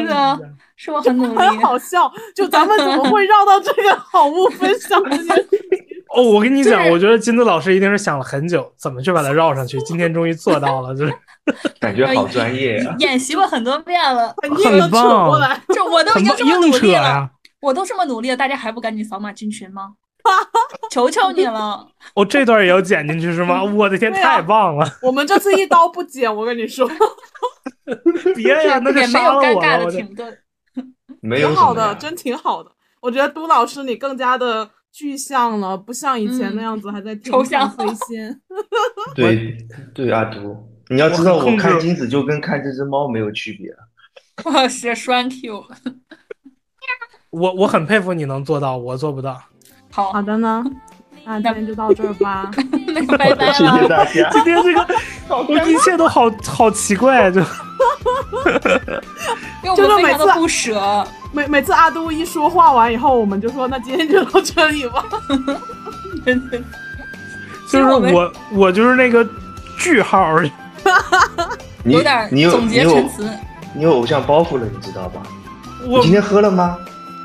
的，是我很努力。
好笑，就咱们怎么会绕到这个好物分享这件事情？
哦，我跟你讲，我觉得金子老师一定是想了很久，怎么去把它绕上去。今天终于做到了，就是
感觉好专业，
演习过很多遍了，
很棒。
就我都已经这么努力了，我都这么努力了，大家还不赶紧扫码进群吗？求求你了！
我这段也要剪进去是吗？我的天，太棒了！
我们这次一刀不剪，我跟你说。
别呀，那就
没有尴尬的停顿。
没有
挺好的，真挺好的。我觉得都老师你更加的具象了，不像以前那样子还在
抽象
飞仙。
对对，阿都，你要知道，我看金子就跟看这只猫没有区别。
哇塞，Thank you。
我我很佩服你能做到，我做不到。
好
好的呢，那今天就到这儿吧。
拜拜了，
谢谢大家。
今天这个，我一切都好好奇怪，就
就是每次
不舍。
每每次阿都一说话完以后，我们就说那今天就到这里吧。
就是我，我就是那个句号。
有点总结陈词。
你有偶像包袱了，你知道吧？
我
今天喝了吗？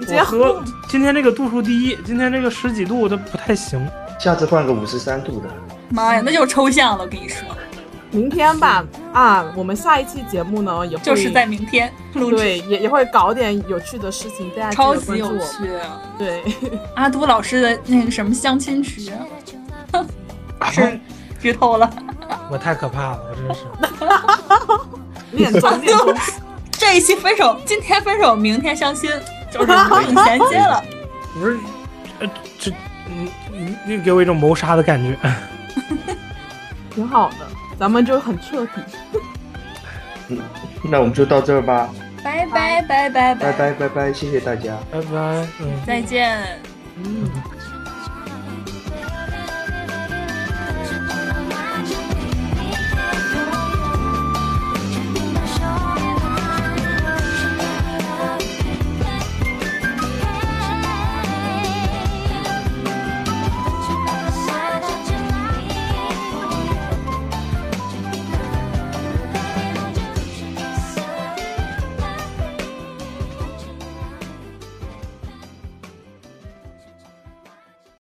我喝今天这个度数低，今天这个十几度都不太行。
下次换个五十三度的。
妈呀，那就抽象了，我跟你说。
明天吧，啊，我们下一期节目呢也会
就是在明天录制，
对，也也会搞点有趣的事情，大家
超级有趣。
对，
阿都老师的那个什么相亲局，是剧透了。
我太可怕了，我真
是。恋综恋综，
这一期分手，今天分手，明天相亲。就是你衔接了，
不是，呃，这，你你你给我一种谋杀的感觉，
挺好的。咱们就很彻底。
嗯，那我们就到这儿吧。
拜拜拜拜
拜拜拜拜，谢谢大家，
拜拜，嗯，
再见。嗯。